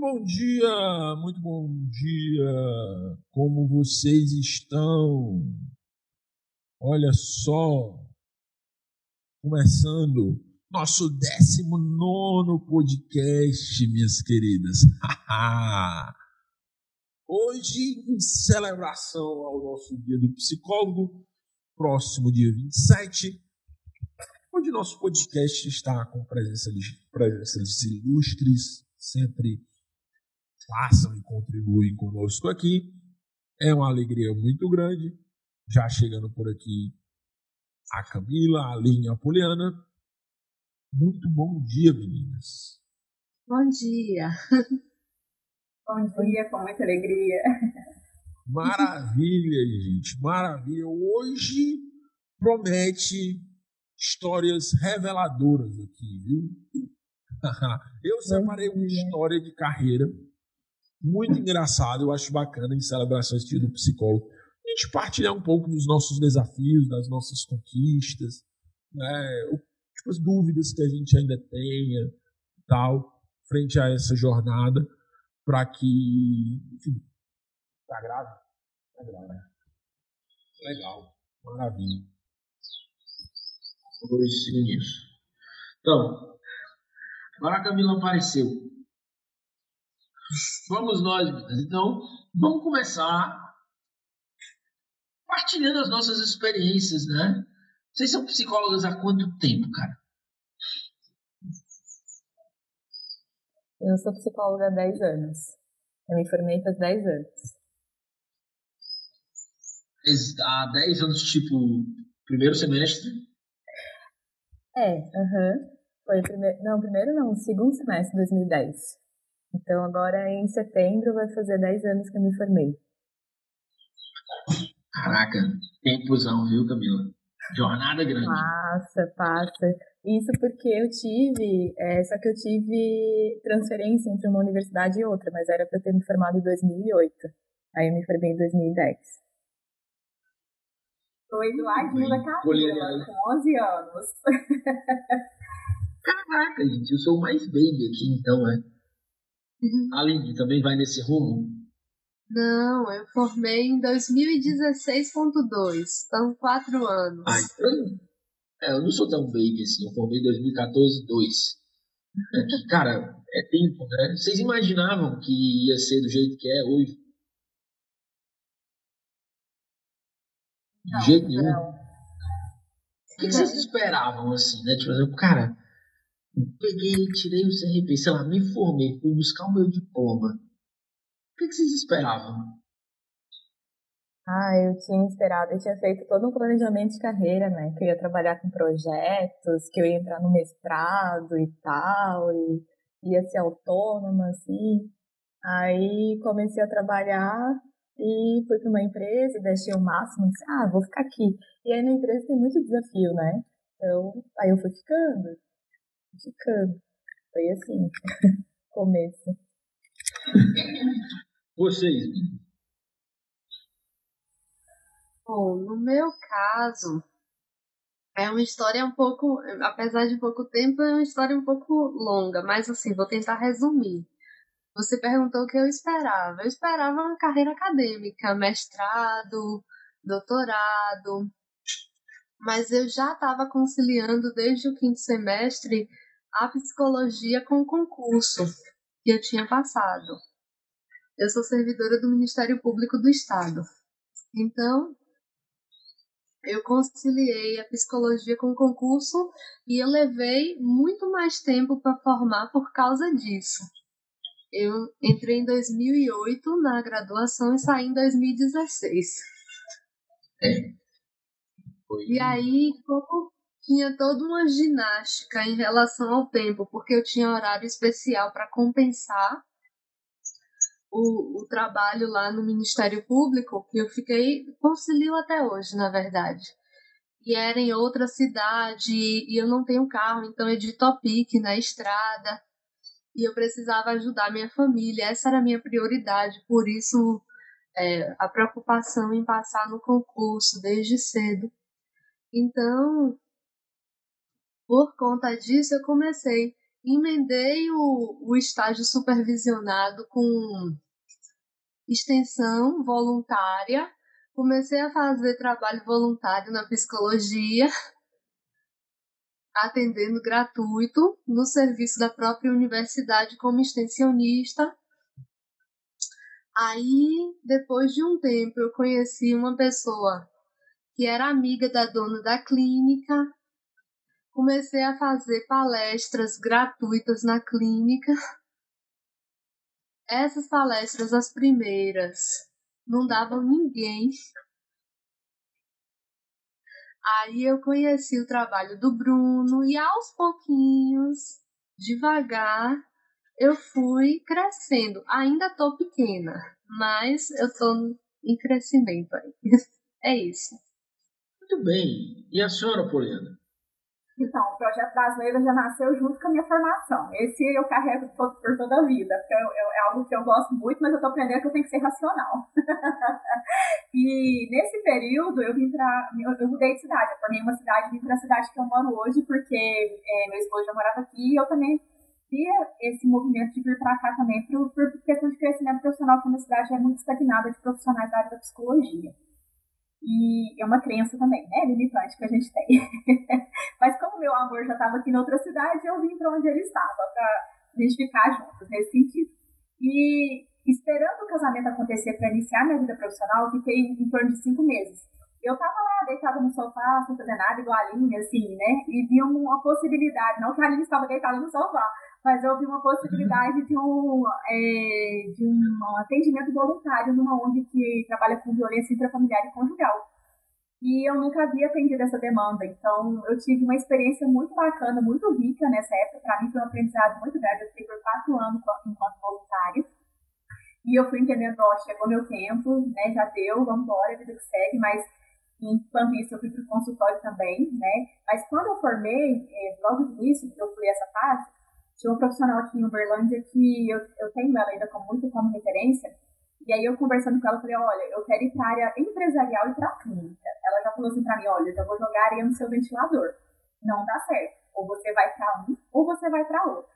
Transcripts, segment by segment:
bom dia, muito bom dia. Como vocês estão? Olha só, começando nosso 19 podcast, minhas queridas. Hoje, em celebração ao nosso Dia do Psicólogo, próximo dia 27, onde nosso podcast está com presença de, presenças ilustres, sempre façam e contribuem conosco aqui. É uma alegria muito grande. Já chegando por aqui a Camila, a Aline e a Poliana. Muito bom dia, meninas. Bom dia. Bom dia, com muita alegria. Maravilha, gente, maravilha. Hoje promete histórias reveladoras aqui, viu? Eu separei uma história de carreira muito engraçada, eu acho bacana em celebrações de do psicólogo. A gente partilhar um pouco dos nossos desafios, das nossas conquistas, né? tipo, as dúvidas que a gente ainda tenha, tal, frente a essa jornada, para que, enfim, tá grave? Tá grave. Legal, maravilha. Nisso. Então, agora a Camila apareceu. Vamos nós, então, vamos começar partilhando as nossas experiências, né? Vocês são psicólogas há quanto tempo, cara? Eu sou psicóloga há 10 anos. Eu me formei faz 10 anos. Há 10 anos, tipo, primeiro semestre? É, aham. Uhum. Foi primeiro. Não, primeiro não, segundo semestre de 2010. Então agora em setembro vai fazer 10 anos que eu me formei. Caraca, tempozão, viu, Camila? Jornada grande. Passa, passa. Isso porque eu tive, é, só que eu tive transferência entre uma universidade e outra, mas era para ter me formado em 2008. Aí eu me formei em 2010. Foi do ladinho da Camila, com 11 anos. Caraca, gente, eu sou o mais baby aqui, então, é. Uhum. Aline, também vai nesse rumo? Não, eu formei em 2016.2, então quatro anos. Ah, então, é, eu não sou tão baby assim, eu formei em 2014, 2. É que, cara, é tempo, né? Vocês imaginavam que ia ser do jeito que é hoje? De não, jeito nenhum. Não. O que vocês esperavam, assim, né? Tipo, cara, peguei, tirei o CRP, sei lá, me formei, fui buscar o meu diploma. O que vocês esperavam? Ah, eu tinha esperado, eu tinha feito todo um planejamento de carreira, né? Que eu ia trabalhar com projetos, que eu ia entrar no mestrado e tal, e ia ser autônoma, assim. Aí comecei a trabalhar e fui para uma empresa deixei o máximo, disse, ah, vou ficar aqui. E aí na empresa tem muito desafio, né? Então, aí eu fui ficando, ficando. Foi assim, começo. Vocês, Bom, no meu caso, é uma história um pouco, apesar de pouco tempo, é uma história um pouco longa, mas assim, vou tentar resumir. Você perguntou o que eu esperava. Eu esperava uma carreira acadêmica, mestrado, doutorado, mas eu já estava conciliando desde o quinto semestre a psicologia com o concurso que eu tinha passado. Eu sou servidora do Ministério Público do Estado. Então, eu conciliei a psicologia com o concurso e eu levei muito mais tempo para formar por causa disso. Eu entrei em 2008 na graduação e saí em 2016. É. E aí, como tinha toda uma ginástica em relação ao tempo, porque eu tinha horário especial para compensar o, o trabalho lá no Ministério Público, que eu fiquei, concilio até hoje, na verdade. E era em outra cidade, e eu não tenho carro, então é de topic na estrada, e eu precisava ajudar minha família, essa era a minha prioridade, por isso é, a preocupação em passar no concurso desde cedo. Então, por conta disso, eu comecei emendei o, o estágio supervisionado com extensão voluntária, comecei a fazer trabalho voluntário na psicologia, atendendo gratuito no serviço da própria universidade como extensionista. Aí, depois de um tempo, eu conheci uma pessoa que era amiga da dona da clínica. Comecei a fazer palestras gratuitas na clínica. Essas palestras, as primeiras, não davam ninguém. Aí eu conheci o trabalho do Bruno e aos pouquinhos, devagar, eu fui crescendo. Ainda tô pequena, mas eu tô em crescimento aí. É isso. Muito bem. E a senhora, Poliana? Então, o projeto das leivas já nasceu junto com a minha formação. Esse eu carrego por, por toda a vida, porque eu, eu, é algo que eu gosto muito, mas eu estou aprendendo que eu tenho que ser racional. e nesse período eu vim para. Eu, eu, mudei de cidade, eu formei uma cidade, vim para a cidade que eu moro hoje, porque é, meu esposo já morava aqui e eu também via esse movimento de vir para cá também por, por questão de crescimento profissional, porque a minha cidade é muito estagnada de profissionais da área da psicologia. E é uma crença também, né, limitante que a gente tem. Amor já estava aqui em outra cidade, eu vim para onde ele estava, para a gente ficar juntos nesse sentido. E esperando o casamento acontecer para iniciar minha vida profissional, eu fiquei em torno de cinco meses. Eu estava lá deitada no sofá, sem fazer nada, igual a Aline, assim, né? E vi uma possibilidade, não que a Aline estava deitada no sofá, mas eu vi uma possibilidade de um, é, de um atendimento voluntário numa ONG que trabalha com violência intrafamiliar e conjugal. E eu nunca havia atendido essa demanda, então eu tive uma experiência muito bacana, muito rica nessa época. Para mim foi um aprendizado muito grande. Eu fiquei por quatro anos enquanto voluntária. E eu fui entendendo, ó, chegou meu tempo, né, já deu, vamos embora, vida que segue, mas enquanto isso eu fui para o consultório também, né, mas quando eu formei, é, logo de início, que eu fui essa fase, tinha um profissional aqui em Uberlândia que eu, eu tenho ela ainda como, muito como referência. E aí eu conversando com ela, falei, olha, eu quero ir para área empresarial e para clínica. Ela já falou assim para mim, olha, eu já vou jogar areia no seu ventilador. Não dá certo. Ou você vai para um, ou você vai para outro.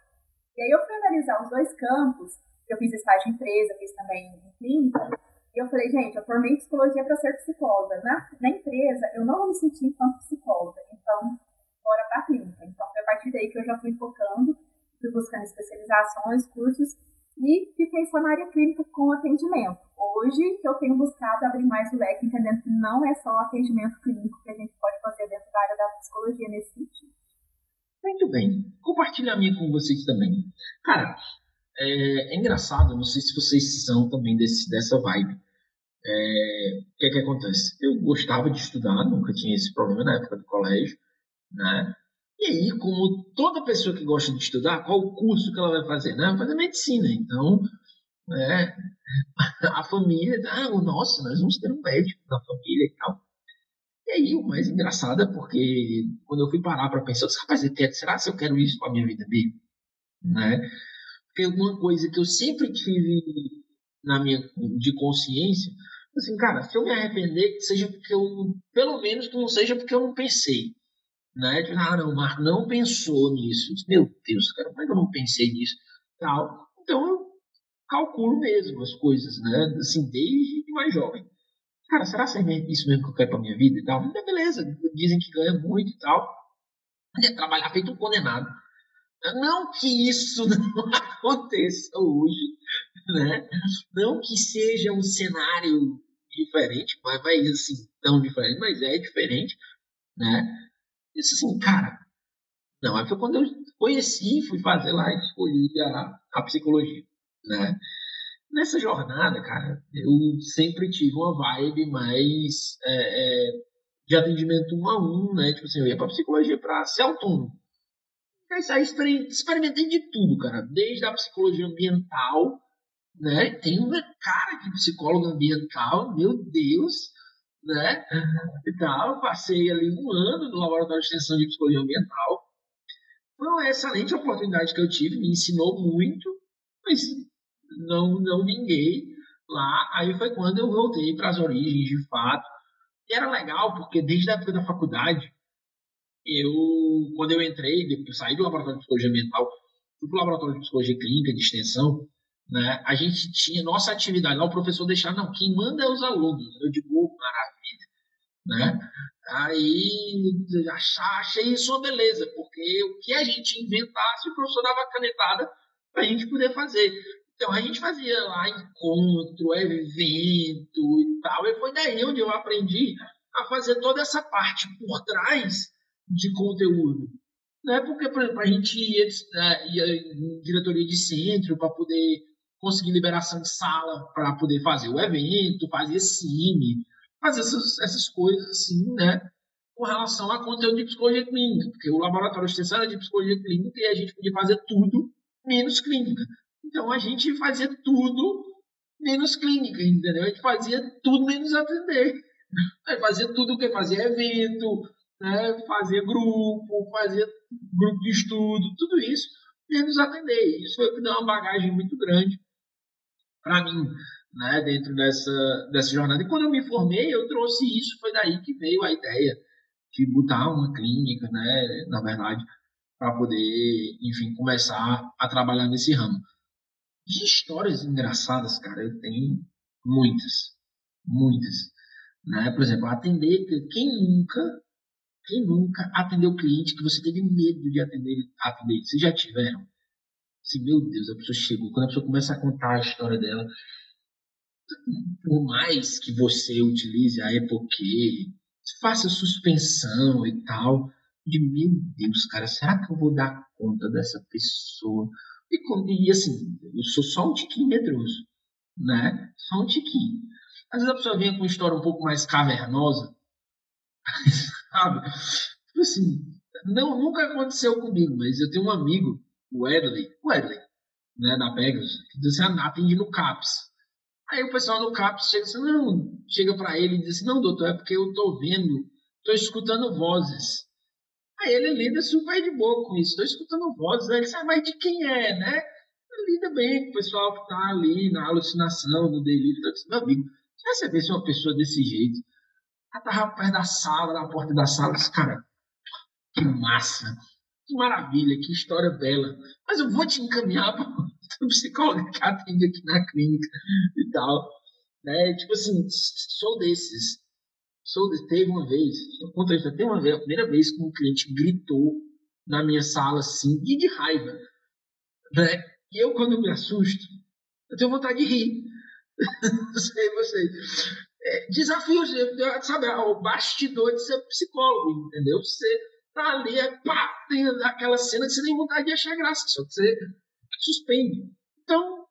E aí eu fui analisar os dois campos. Eu fiz estágio em empresa, fiz também em clínica. E eu falei, gente, eu formei psicologia para ser psicóloga. Na, na empresa, eu não me sentir enquanto psicóloga. Então, bora para clínica. Então, foi a partir daí que eu já fui focando fui buscando especializações, cursos e fiquei só na área clínica com atendimento. Hoje eu tenho buscado abrir mais o leque, entendendo que não é só atendimento clínico que a gente pode fazer dentro da área da psicologia nesse sentido. Muito bem. Compartilhar a minha com vocês também. Cara, é, é, engraçado, não sei se vocês são também desse, dessa vibe. É, o que é que acontece? Eu gostava de estudar, nunca tinha esse problema na época do colégio, né? E aí, como toda pessoa que gosta de estudar, qual o curso que ela vai fazer? Né? Vai fazer medicina. Então, né, a família, ah, nossa, nós vamos ter um médico na família e tal. E aí, o mais engraçado é porque quando eu fui parar para pensar, eu rapaz, será que eu quero isso para minha vida mesmo? Né? Porque uma coisa que eu sempre tive na minha de consciência, assim, cara, se eu me arrepender, seja porque eu, pelo menos que não seja porque eu não pensei. Né? Tipo, ah, não, o Marco não pensou nisso. Meu Deus, cara, como é que eu não pensei nisso? Tal. Então eu calculo mesmo as coisas, né? Assim, desde mais jovem. Cara, será que é isso mesmo que eu quero pra minha vida e tal? Beleza, dizem que ganha muito e tal. É trabalhar feito um condenado. Não que isso não aconteça hoje, né? Não que seja um cenário diferente, mas, mas assim, tão diferente, mas é diferente, né? Disse assim, cara, não, foi quando eu conheci, fui fazer lá e escolhi a, a psicologia, né? Nessa jornada, cara, eu sempre tive uma vibe mais é, é, de atendimento um a um, né? Tipo assim, eu ia pra psicologia pra ser autônomo. Aí experimentei de tudo, cara. Desde a psicologia ambiental, né? Tem uma cara de psicólogo ambiental, meu Deus, né? E tal. Passei ali um ano no Laboratório de Extensão de Psicologia Ambiental. Foi uma excelente oportunidade que eu tive, me ensinou muito, mas não, não vinguei lá. Aí foi quando eu voltei para as origens, de fato. E era legal, porque desde a época da faculdade, eu, quando eu entrei, depois saí do Laboratório de Psicologia Ambiental, fui para o laboratório de psicologia clínica de extensão, né, a gente tinha nossa atividade lá, o professor deixar, não, quem manda é os alunos. Eu digo, oh. Né? Aí achei isso uma beleza, porque o que a gente inventasse, o professor dava canetada para a gente poder fazer. Então a gente fazia lá encontro, evento e tal, e foi daí onde eu aprendi a fazer toda essa parte por trás de conteúdo. Não é porque, por exemplo, a gente ia, né, ia em diretoria de centro para poder conseguir liberação de sala para poder fazer o evento, fazer cine, fazer essas, essas coisas assim, né? Com relação a conteúdo de psicologia clínica, porque o laboratório de extensão era de psicologia clínica e a gente podia fazer tudo menos clínica. Então a gente fazia tudo menos clínica, entendeu? A gente fazia tudo menos atender. Fazia tudo o que? Fazia evento, né? fazia grupo, fazia grupo de estudo, tudo isso, menos atender. Isso foi que deu uma bagagem muito grande para mim, né, dentro dessa, dessa jornada. E quando eu me formei, eu trouxe isso, foi daí que veio a ideia de botar uma clínica, né, na verdade, para poder, enfim, começar a trabalhar nesse ramo. De histórias engraçadas, cara, eu tenho muitas, muitas. Né? Por exemplo, atender, quem nunca, quem nunca atendeu cliente que você teve medo de atender, atender? Vocês já tiveram? Assim, meu Deus, a pessoa chegou. Quando a pessoa começa a contar a história dela, por mais que você utilize a epoquê, faça suspensão e tal, de meu Deus, cara, será que eu vou dar conta dessa pessoa? E, e assim, eu sou só um tiquinho medroso, né? Só um tiquinho. Às vezes a pessoa vem com uma história um pouco mais cavernosa, sabe? Tipo assim, não, nunca aconteceu comigo, mas eu tenho um amigo o Edley, o Edley, né, da Pegasus, que diz assim, ah, atende no CAPS. Aí o pessoal no CAPS chega assim, não, chega para ele e diz assim, não, doutor, é porque eu tô vendo, tô escutando vozes. Aí ele lida super de boa com isso, tô escutando vozes, aí ele sabe, mas de quem é, né? Ele lida bem com o pessoal que tá ali na alucinação, no delírio, disse, meu amigo, se você vê uma pessoa desse jeito, ela tava perto da sala, na porta da sala, disse, cara, que massa que maravilha, que história bela. Mas eu vou te encaminhar para psicólogo que atende aqui na clínica e tal. Né? Tipo assim, sou desses. Sou de, teve uma vez, conta isso, teve uma vez, a primeira vez que um cliente gritou na minha sala assim, e de raiva. Né? E eu, quando me assusto, eu tenho vontade de rir. Não sei vocês. É, desafios, sabe, o bastidor de ser psicólogo, entendeu? Você tá ali, é pá, tem aquela cena que você tem vontade de achar graça, só que você suspende. Então,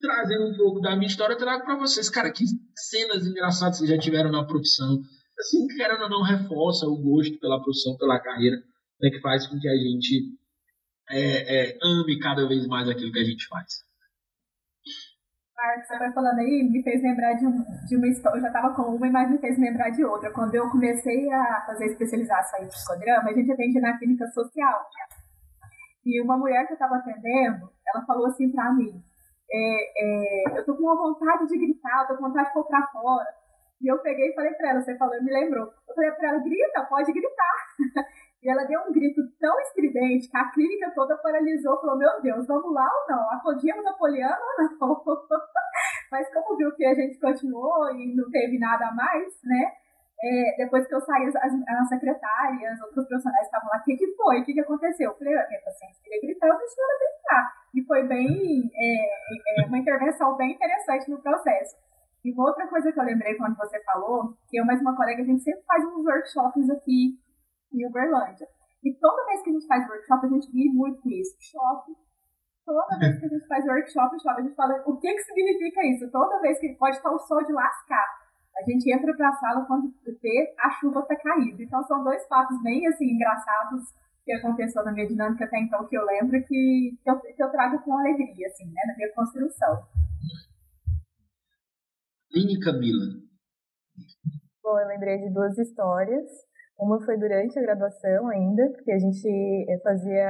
trazendo um pouco da minha história, trago para vocês, cara, que cenas engraçadas vocês já tiveram na profissão. Assim, querendo ou não, reforça o gosto pela profissão, pela carreira, né, que faz com que a gente é, é, ame cada vez mais aquilo que a gente faz. Marcos, você vai falando aí, me fez lembrar de, um, de uma história. Eu já estava com uma, mas me fez lembrar de outra. Quando eu comecei a fazer especialização em psicograma, a gente atende na clínica social. E uma mulher que eu estava atendendo, ela falou assim para mim: é, é, Eu tô com uma vontade de gritar, eu tô com vontade de pra fora. E eu peguei e falei para ela: Você falou, me lembrou. Eu falei para ela: Grita, pode gritar. E ela deu um grito tão estridente que a clínica toda paralisou, falou, meu Deus, vamos lá ou não? Acodíamos a Poliana ou não? Mas como viu que a gente continuou e não teve nada mais, né? É, depois que eu saí, as, as secretárias, outros profissionais estavam lá, o que, que foi? O que, que aconteceu? Eu falei, minha paciente queria gritar, eu deixei ela gritar. E foi bem, é, é, uma intervenção bem interessante no processo. E uma outra coisa que eu lembrei quando você falou, que eu mais uma colega, a gente sempre faz uns workshops aqui em Uberlândia. E toda vez que a gente faz workshop, a gente ri muito com isso. Choque. Toda vez que a gente faz workshop, a gente fala o que, que significa isso. Toda vez que pode estar o sol de lascar. A gente entra para a sala quando vê a chuva tá caindo. Então são dois fatos bem assim engraçados que aconteceu na minha dinâmica até então que eu lembro que, que, eu, que eu trago com alegria, assim, né, na minha construção. Vini Camila. Bom, eu lembrei de duas histórias. Uma foi durante a graduação ainda, porque a gente eh, fazia.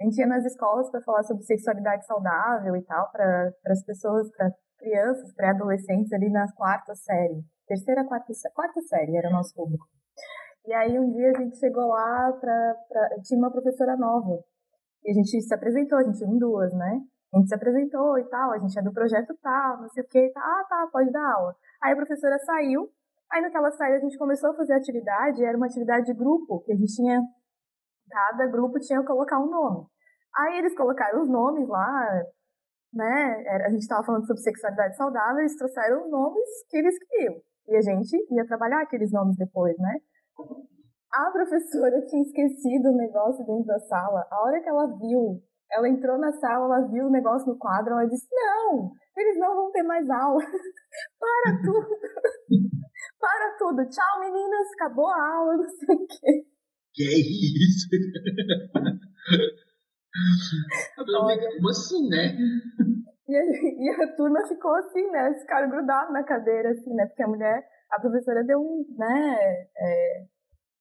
A gente ia nas escolas para falar sobre sexualidade saudável e tal, para as pessoas, para crianças, pré-adolescentes ali na quarta série. Terceira, quarta, quarta série era o nosso público. E aí um dia a gente chegou lá para. Tinha uma professora nova. E a gente se apresentou, a gente em duas, né? A gente se apresentou e tal, a gente é do projeto tal, não sei o que, ah, tá, pode dar aula. Aí a professora saiu, aí naquela saída a gente começou a fazer atividade, era uma atividade de grupo, que a gente tinha, cada grupo tinha que colocar um nome. Aí eles colocaram os nomes lá, né? A gente estava falando sobre sexualidade saudável, eles trouxeram nomes que eles queriam. E a gente ia trabalhar aqueles nomes depois, né? A professora tinha esquecido o negócio dentro da sala. A hora que ela viu, ela entrou na sala, ela viu o negócio no quadro, ela disse: Não, eles não vão ter mais aula. Para tudo. Para tudo. Tchau, meninas, acabou a aula, não sei o quê. Que é isso? Como assim, né? E a, e a, turma ficou assim, né? Eles ficaram grudados na cadeira, assim, né? Porque a mulher, a professora deu um, né? É,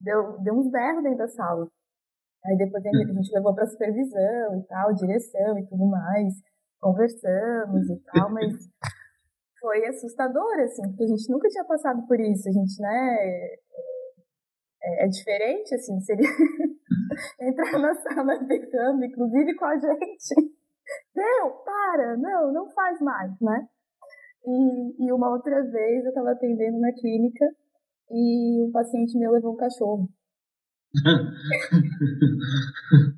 deu, deu uns berros dentro da sala. Aí depois a gente levou para supervisão e tal, direção e tudo mais, conversamos e tal, mas foi assustador, assim, porque a gente nunca tinha passado por isso. A gente, né, é, é diferente, assim, seria entrar na sala berrando, inclusive com a gente. Deu, para, não, não faz mais, né? E, e uma outra vez eu estava atendendo na clínica e um paciente meu levou um cachorro.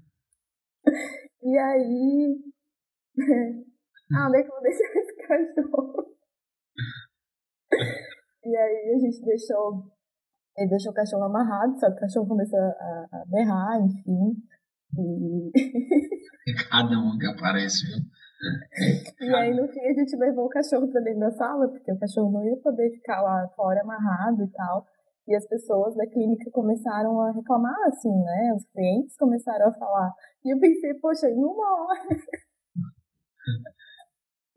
e aí. ah, onde é que eu vou deixar esse cachorro? e aí a gente deixou. Ele deixou o cachorro amarrado, só que o cachorro começou a, a berrar, enfim. E. Cada um que aparece, viu? E aí, no fim, a gente levou o cachorro pra dentro da sala, porque o cachorro não ia poder ficar lá fora amarrado e tal. E as pessoas da clínica começaram a reclamar, assim, né? Os clientes começaram a falar. E eu pensei, poxa, em uma hora.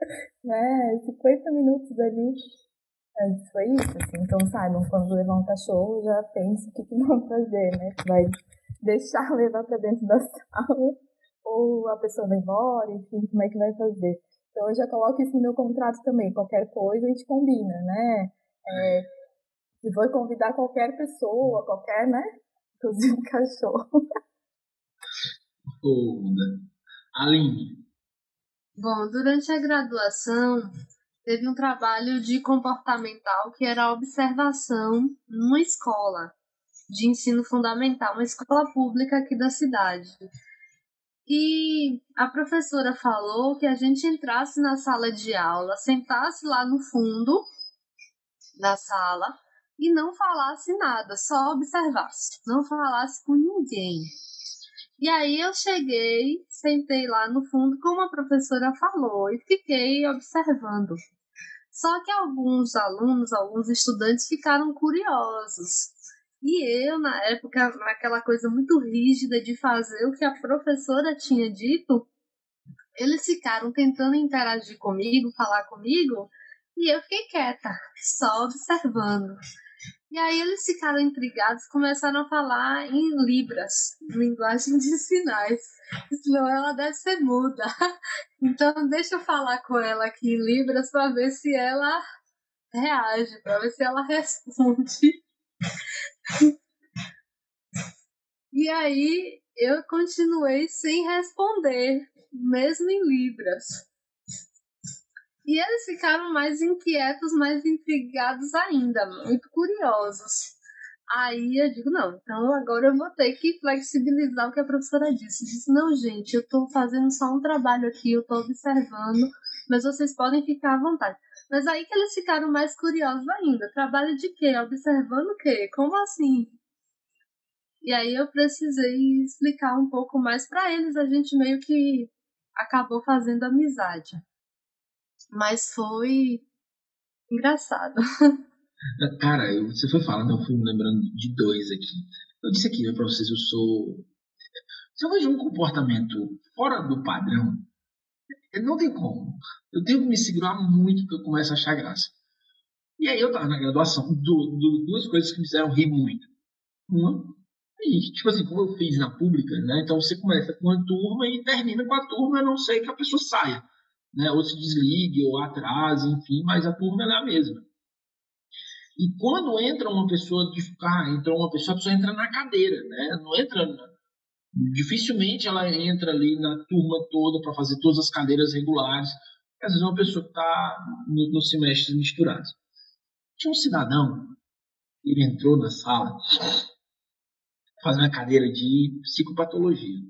né? 50 minutos ali. Antes foi isso, assim. Então saibam, quando levar um cachorro, já pense o que, que vão fazer, né? Vai deixar levar para dentro da sala ou a pessoa vai embora, enfim, como é que vai fazer. Então eu já coloco isso no meu contrato também. Qualquer coisa a gente combina, né? É, se for convidar qualquer pessoa, qualquer, né? Inclusive um cachorro. Toda. Aline. Bom, durante a graduação, teve um trabalho de comportamental que era a observação numa escola de ensino fundamental, uma escola pública aqui da cidade. E a professora falou que a gente entrasse na sala de aula, sentasse lá no fundo da sala e não falasse nada, só observasse, não falasse com ninguém. E aí eu cheguei, sentei lá no fundo, como a professora falou, e fiquei observando. Só que alguns alunos, alguns estudantes ficaram curiosos. E eu, na época, naquela coisa muito rígida de fazer o que a professora tinha dito, eles ficaram tentando interagir comigo, falar comigo, e eu fiquei quieta, só observando. E aí eles ficaram intrigados, começaram a falar em libras, linguagem de sinais. Senão ela deve ser muda. Então deixa eu falar com ela aqui em libras para ver se ela reage, para ver se ela responde. E aí eu continuei sem responder, mesmo em libras. E eles ficaram mais inquietos, mais intrigados ainda, muito curiosos. Aí eu digo, não, então agora eu vou ter que flexibilizar o que a professora disse. Disse, não, gente, eu estou fazendo só um trabalho aqui, eu estou observando, mas vocês podem ficar à vontade. Mas aí que eles ficaram mais curiosos ainda. Trabalho de quê? Observando o quê? Como assim? E aí eu precisei explicar um pouco mais para eles. A gente meio que acabou fazendo amizade. Mas foi engraçado. Cara, eu, você foi falando, eu fui me lembrando de dois aqui. Eu disse aqui pra vocês, eu sou. Se eu vejo um comportamento fora do padrão, não tem como. Eu tenho que me segurar muito que eu começo a achar graça. E aí eu tava na graduação, do, do, duas coisas que me fizeram rir muito. Uma, e, tipo assim, como eu fiz na pública, né? Então você começa com uma turma e termina com a turma, a não sei que a pessoa saia né, ou se desligue, ou atrase, enfim, mas a turma é a mesma. E quando entra uma pessoa de ah, entra uma pessoa, a pessoa entra na cadeira, né? Não entra Dificilmente ela entra ali na turma toda para fazer todas as cadeiras regulares. Às vezes é uma pessoa está nos no semestres misturados. Tinha um cidadão, ele entrou na sala fazendo a cadeira de psicopatologia.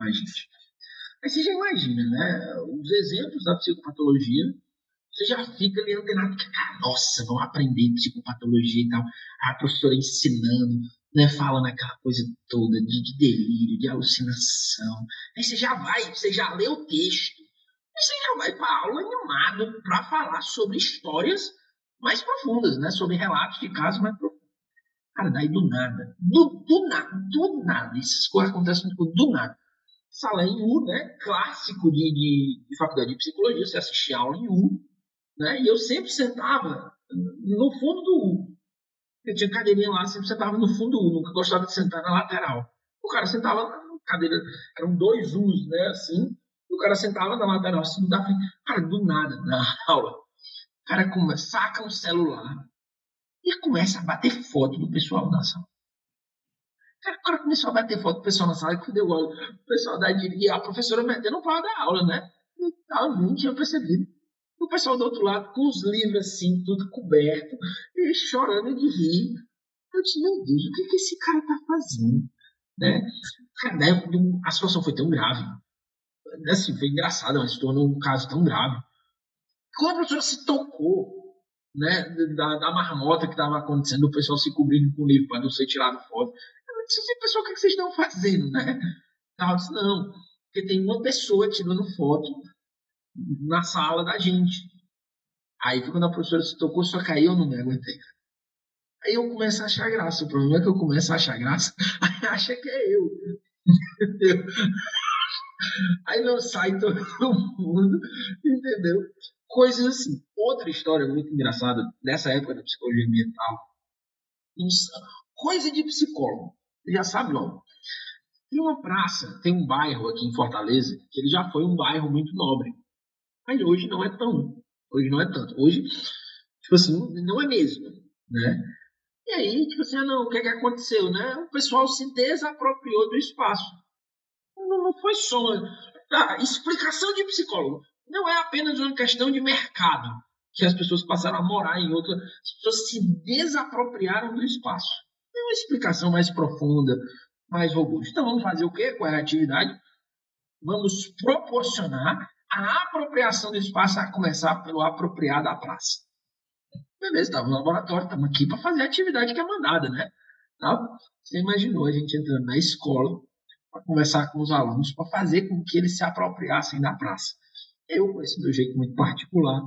Ai, gente. Aí você já imagina, né? Os exemplos da psicopatologia, você já fica ali antenado, cara, nossa, vamos aprender psicopatologia e tal. A professora ensinando, né, falando aquela coisa toda de, de delírio, de alucinação. Aí você já vai, você já lê o texto. Aí você já vai para aula animado para falar sobre histórias mais profundas, né? Sobre relatos de casos mais profundos. Cara, daí do nada, do, do nada, do nada, essas coisas acontecem do nada. Sala em U, né? Clássico de, de, de faculdade de psicologia, você assistia aula em U, né? E eu sempre sentava no fundo do U. Eu tinha cadeirinha lá, sempre sentava no fundo do U, nunca gostava de sentar na lateral. O cara sentava na cadeira, eram dois U's, né? Assim, o cara sentava na lateral, assim, da frente. Cara, do nada, na aula, o cara come, saca um celular, e começa a bater foto do pessoal na sala. Cara, começou a bater foto do pessoal na sala e quando eu olho, o pessoal da e a professora metendo pau da aula, né? Eu nem tinha percebido. O pessoal do outro lado, com os livros assim, tudo coberto, e chorando de rir. Eu disse, meu Deus, o que, que esse cara tá fazendo? Né? Cara, né, a situação foi tão grave. Assim, foi engraçado, mas se tornou um caso tão grave. Como a professora se tocou né, da, da marmota que estava acontecendo, o pessoal se cobrindo com o livro para não ser tirado foto. Disse pessoal, o que, é que vocês estão fazendo, né? Eu disse, não, porque tem uma pessoa tirando foto na sala da gente. Aí quando a professora se tocou, só caiu, eu não me aguentei. Aí eu começo a achar graça. O problema é que eu começo a achar graça, aí acha que é eu. Entendeu? Aí não sai todo mundo, entendeu? Coisas assim. Outra história muito engraçada dessa época da psicologia ambiental. Coisa de psicólogo. Já sabe logo. Tem uma praça, tem um bairro aqui em Fortaleza, que ele já foi um bairro muito nobre. Mas hoje não é tão. Hoje não é tanto. Hoje, tipo assim, não é mesmo. Né? E aí, tipo assim, ah, não, o que, é que aconteceu? Né? O pessoal se desapropriou do espaço. Não, não foi só. Ah, explicação de psicólogo não é apenas uma questão de mercado, que as pessoas passaram a morar em outra, as pessoas se desapropriaram do espaço. É uma explicação mais profunda, mais robusta. Então vamos fazer o quê com a atividade? Vamos proporcionar a apropriação do espaço a começar pelo apropriar da praça. Beleza, estava no laboratório, estamos aqui para fazer a atividade que é mandada, né? Tá? Você imaginou a gente entrando na escola para conversar com os alunos, para fazer com que eles se apropriassem da praça. Eu, com esse meu jeito muito particular,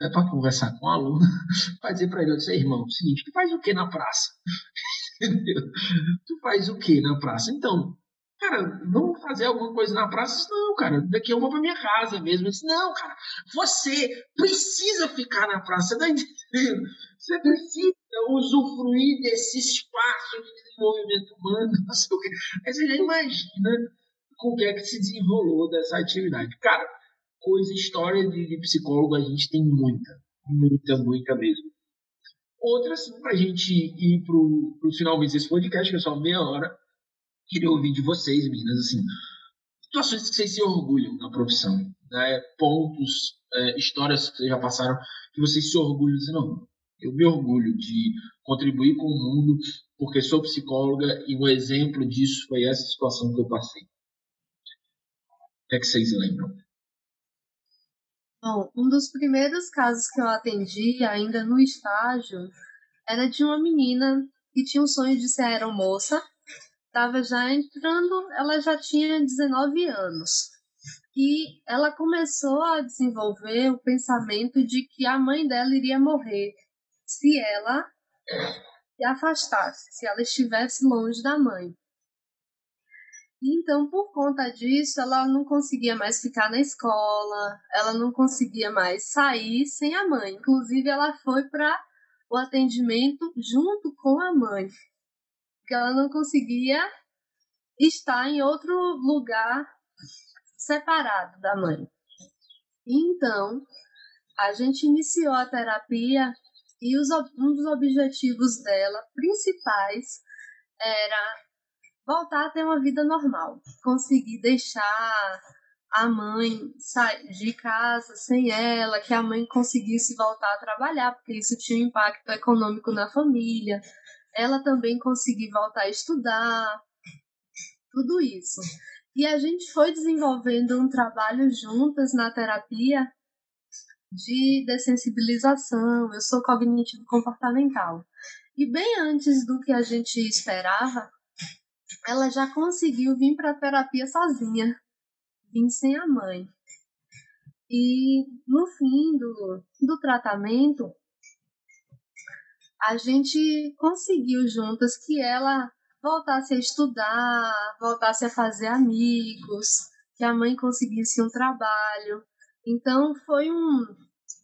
é para conversar com o aluno, para dizer para ele, eu disse, irmão, é o seguinte, faz o que na praça? Entendeu? Tu faz o que na praça? Então, cara, vamos fazer alguma coisa na praça? Não, cara, daqui eu vou para minha casa mesmo. Disse, não, cara, você precisa ficar na praça, você tá entendendo? Você precisa usufruir desse espaço de desenvolvimento humano, não sei o quê. Aí você já imagina com o que é que se desenrolou dessa atividade. Cara, coisa, história de, de psicólogo a gente tem muita, muita, muita mesmo. Outra, assim, para a gente ir para o finalmente desse podcast, que é só meia hora, queria ouvir de vocês, meninas, assim, situações que vocês se orgulham na profissão, né? pontos, é, histórias que vocês já passaram, que vocês se orgulham, assim, não, eu me orgulho de contribuir com o mundo porque sou psicóloga e um exemplo disso foi essa situação que eu passei. O que é que vocês lembram? Bom, um dos primeiros casos que eu atendi, ainda no estágio, era de uma menina que tinha o sonho de ser aeromoça. Estava já entrando, ela já tinha 19 anos. E ela começou a desenvolver o pensamento de que a mãe dela iria morrer se ela se afastasse, se ela estivesse longe da mãe. Então, por conta disso, ela não conseguia mais ficar na escola, ela não conseguia mais sair sem a mãe. Inclusive, ela foi para o atendimento junto com a mãe, porque ela não conseguia estar em outro lugar separado da mãe. Então, a gente iniciou a terapia e os, um dos objetivos dela principais era voltar a ter uma vida normal, conseguir deixar a mãe sair de casa sem ela, que a mãe conseguisse voltar a trabalhar, porque isso tinha um impacto econômico na família, ela também conseguir voltar a estudar, tudo isso. E a gente foi desenvolvendo um trabalho juntas na terapia de dessensibilização, eu sou cognitivo comportamental. E bem antes do que a gente esperava, ela já conseguiu vir para a terapia sozinha, vim sem a mãe. E no fim do, do tratamento, a gente conseguiu juntas que ela voltasse a estudar, voltasse a fazer amigos, que a mãe conseguisse um trabalho. Então foi um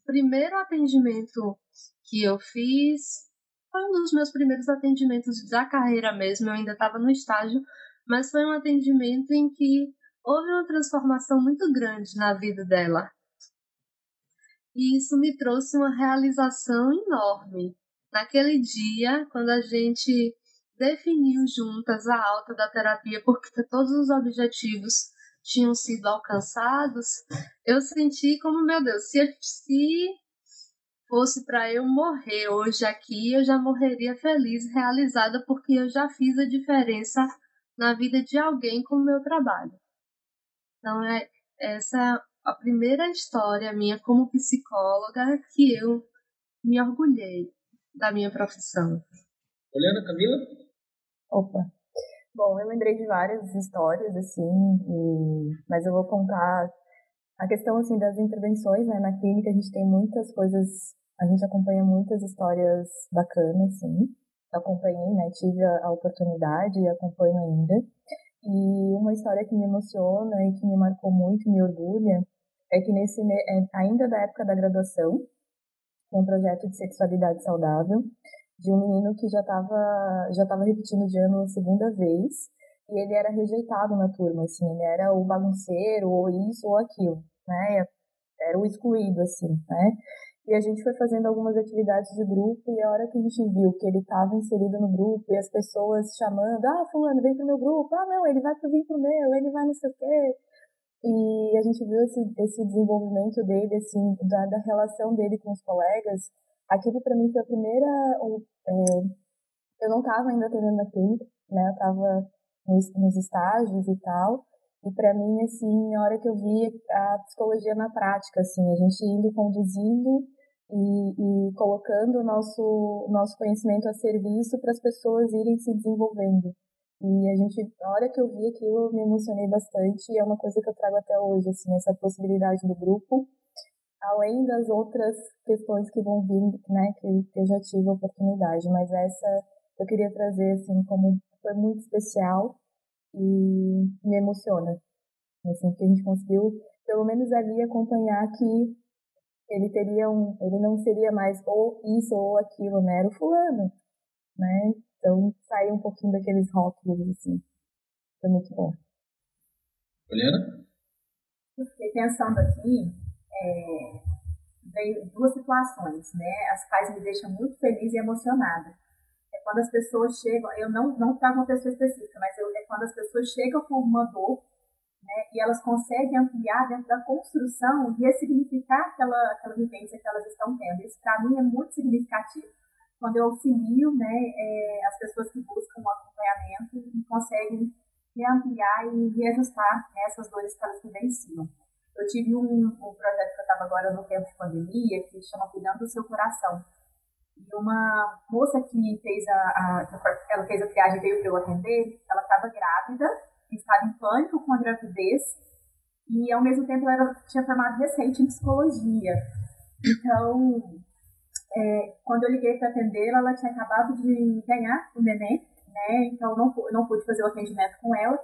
primeiro atendimento que eu fiz, foi um dos meus primeiros atendimentos da carreira mesmo, eu ainda estava no estágio, mas foi um atendimento em que houve uma transformação muito grande na vida dela. E isso me trouxe uma realização enorme. Naquele dia, quando a gente definiu juntas a alta da terapia, porque todos os objetivos tinham sido alcançados, eu senti como, meu Deus, se, se fosse para eu morrer hoje aqui, eu já morreria feliz, realizada, porque eu já fiz a diferença na vida de alguém com o meu trabalho. Então, é essa a primeira história minha como psicóloga que eu me orgulhei da minha profissão. Olhando, Camila? Opa. Bom, eu lembrei de várias histórias, assim, e... mas eu vou contar a questão, assim, das intervenções, né? Na clínica a gente tem muitas coisas, a gente acompanha muitas histórias bacanas, sim. Acompanhei, né? Tive a, a oportunidade e acompanho ainda. E uma história que me emociona e que me marcou muito, me orgulha, é que nesse é, ainda da época da graduação, um projeto de sexualidade saudável, de um menino que já estava já tava repetindo de ano a segunda vez, e ele era rejeitado na turma, assim, ele era o bagunceiro, ou isso ou aquilo, né? Era o excluído, assim, né? E a gente foi fazendo algumas atividades de grupo, e a hora que a gente viu que ele estava inserido no grupo, e as pessoas chamando, ah, fulano, vem pro meu grupo, ah, não, ele vai pro vir pro meu, ele vai não sei o quê. E a gente viu esse, esse desenvolvimento dele, assim, da, da relação dele com os colegas, aquilo para mim foi a primeira. É, eu não estava ainda atendendo na clínica, né? Eu estava nos, nos estágios e tal. E para mim, assim, a hora que eu vi a psicologia na prática, assim, a gente indo conduzindo e, e colocando o nosso, nosso conhecimento a serviço para as pessoas irem se desenvolvendo. E a gente, a hora que eu vi aquilo, eu me emocionei bastante e é uma coisa que eu trago até hoje, assim, essa possibilidade do grupo além das outras questões que vão vir, né, que, eu já tive a oportunidade, mas essa eu queria trazer, assim, como foi muito especial e me emociona, assim, que a gente conseguiu, pelo menos ali, acompanhar que ele teria um, ele não seria mais ou isso ou aquilo, né, era o fulano, né, então sair um pouquinho daqueles rótulos, assim, foi muito bom. Juliana? Fiquei pensando aqui, é, duas situações, né, as quais me deixam muito feliz e emocionada. Quando as pessoas chegam, eu não não trago uma pessoa específica, mas eu, é quando as pessoas chegam com uma dor, né, e elas conseguem ampliar dentro da construção e ressignificar aquela aquela vivência que elas estão tendo. Isso para mim é muito significativo quando eu auxilio, né, é, as pessoas que buscam um acompanhamento e conseguem reampliar e reajustar né, essas dores que elas vivenciam. Eu tive um, um projeto que eu estava agora no tempo de pandemia, que chama Cuidando do Seu Coração. Uma moça que fez a, a ela fez a triagem veio para eu atender, ela estava grávida, estava em pânico com a gravidez, e ao mesmo tempo ela tinha formado recente em psicologia. Então, é, quando eu liguei para atendê-la, ela tinha acabado de ganhar o neném, né? Então não, não pude fazer o atendimento com ela.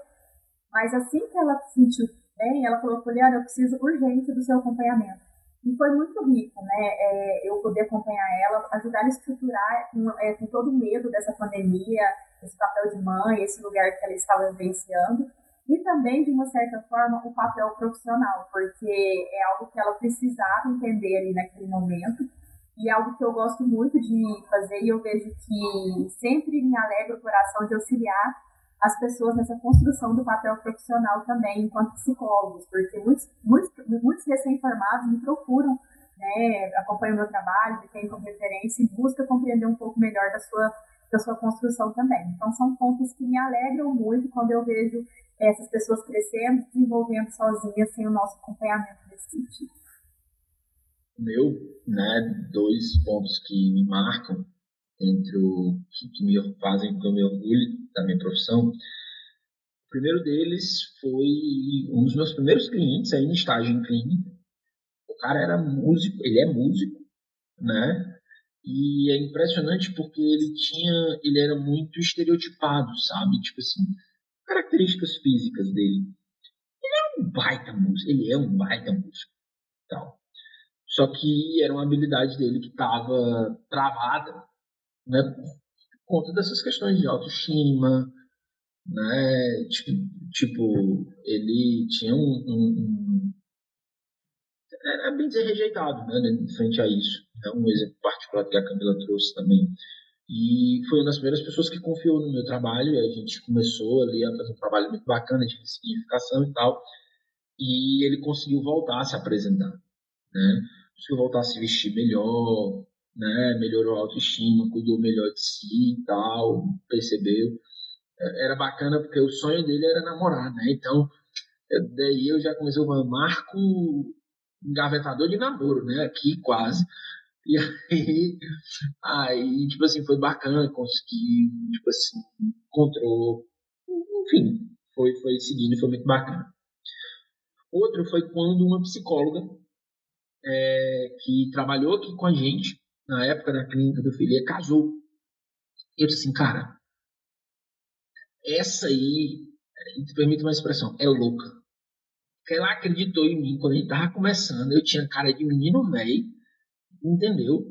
Mas assim que ela se sentiu bem, ela falou, Poliana, eu preciso urgente do seu acompanhamento. E foi muito rico, né? É, eu poder acompanhar ela, ajudar a estruturar com, é, com todo o medo dessa pandemia, esse papel de mãe, esse lugar que ela estava vivenciando. E também, de uma certa forma, o papel profissional, porque é algo que ela precisava entender ali naquele momento. E é algo que eu gosto muito de fazer e eu vejo que sempre me alegra o coração de auxiliar as pessoas nessa construção do papel profissional também, enquanto psicólogos, porque muitos, muitos, muitos recém-formados me procuram, né, acompanham meu trabalho, me têm como referência e busca compreender um pouco melhor da sua, da sua construção também. Então, são pontos que me alegram muito quando eu vejo essas pessoas crescendo, desenvolvendo sozinhas, sem o nosso acompanhamento nesse sentido. Meu, né, dois pontos que me marcam entre o que, me fazem que eu me orgulho da minha profissão. O primeiro deles foi um dos meus primeiros clientes aí no estágio em clínica. O cara era músico, ele é músico, né? E é impressionante porque ele tinha, ele era muito estereotipado, sabe? Tipo assim, características físicas dele. Ele é um baita músico, ele é um baita músico, tal. Só que era uma habilidade dele que estava travada né, por conta dessas questões de autoestima, né, tipo, ele tinha um, um, um era bem dizer rejeitado, né, em frente a isso. É um exemplo particular que a Camila trouxe também. E foi uma das primeiras pessoas que confiou no meu trabalho, e a gente começou ali a fazer um trabalho muito bacana de significação e tal, e ele conseguiu voltar a se apresentar, né? Conseguiu voltar a se vestir melhor, né? Melhorou a autoestima, cuidou melhor de si e tal, percebeu. É, era bacana porque o sonho dele era namorar, né? Então, daí eu já comecei a Marco engavetador de namoro, né? Aqui quase. E aí, aí, tipo assim, foi bacana, consegui, tipo assim, encontrou, enfim, foi, foi seguindo, foi muito bacana. Outro foi quando uma psicóloga é, que trabalhou aqui com a gente, na época da clínica do filho, casou. Eu disse assim, cara, essa aí, permite uma expressão, é louca. Porque ela acreditou em mim quando a gente tava começando. Eu tinha cara de menino velho, entendeu?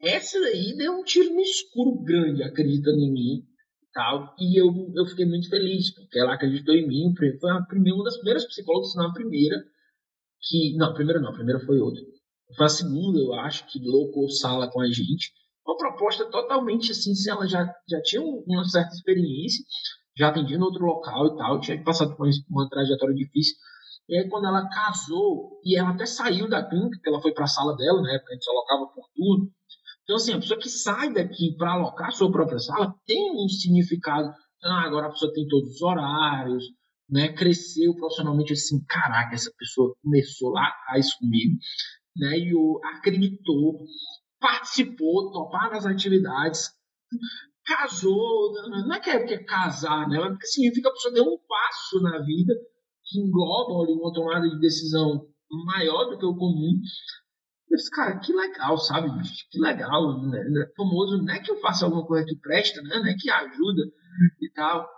Essa aí deu um tiro no escuro grande, acreditando em mim tal. E eu, eu fiquei muito feliz, porque ela acreditou em mim. Foi a primeira, uma das primeiras psicólogas, não a primeira, que. Não, a primeira não, a primeira foi outra foi a segunda, eu acho, que locou sala com a gente. Uma proposta totalmente assim, se ela já, já tinha uma certa experiência, já atendia em outro local e tal, tinha passado por uma, trajetória difícil. E aí, quando ela casou, e ela até saiu da clínica, ela foi para a sala dela, né? Porque a gente alocava por turno. Então, assim, a pessoa que sai daqui para alocar a sua própria sala tem um significado. Ah, agora a pessoa tem todos os horários, né? Cresceu profissionalmente assim, caraca, essa pessoa começou lá atrás comigo né, e o, acreditou, participou, topar nas atividades, casou, não é que é, que é casar, né, mas significa que a pessoa deu um passo na vida que engloba ali uma tomada de decisão maior do que o comum. Disse, cara, que legal, sabe, Que legal, né? né famoso, não é que eu faça alguma coisa que presta, né? Não é que ajuda e tal.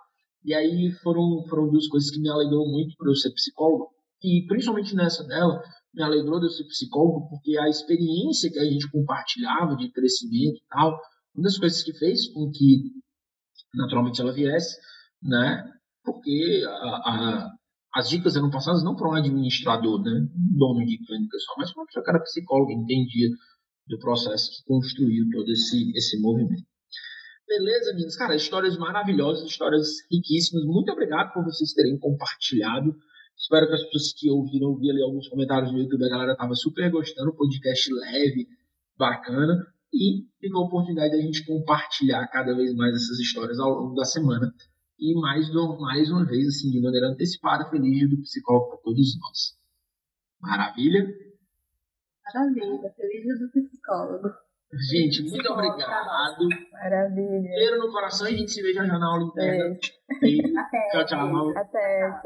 E aí foram, foram duas coisas que me alegrou muito para eu ser psicólogo. E principalmente nessa dela, me alegrou de ser psicólogo, porque a experiência que a gente compartilhava de crescimento e tal, uma das coisas que fez com que naturalmente ela viesse, né? Porque a, a, as dicas eram passadas não para um administrador, né? Dono de clínica só, mas para uma pessoa que era psicóloga, entendia do processo que construiu todo esse, esse movimento. Beleza, meninas? Cara, histórias maravilhosas, histórias riquíssimas. Muito obrigado por vocês terem compartilhado Espero que as pessoas que ouviram, vi ali alguns comentários no YouTube, a galera tava super gostando, podcast leve, bacana, e fica a oportunidade da gente compartilhar cada vez mais essas histórias ao longo da semana. E mais, mais uma vez, assim, de maneira antecipada, feliz do psicólogo para todos nós. Maravilha? Maravilha, feliz do psicólogo. Gente, muito obrigado. Maravilha. Cheiro no coração e a gente se vê já na aula interna. Até. Tchau, tchau. Até. Tchau.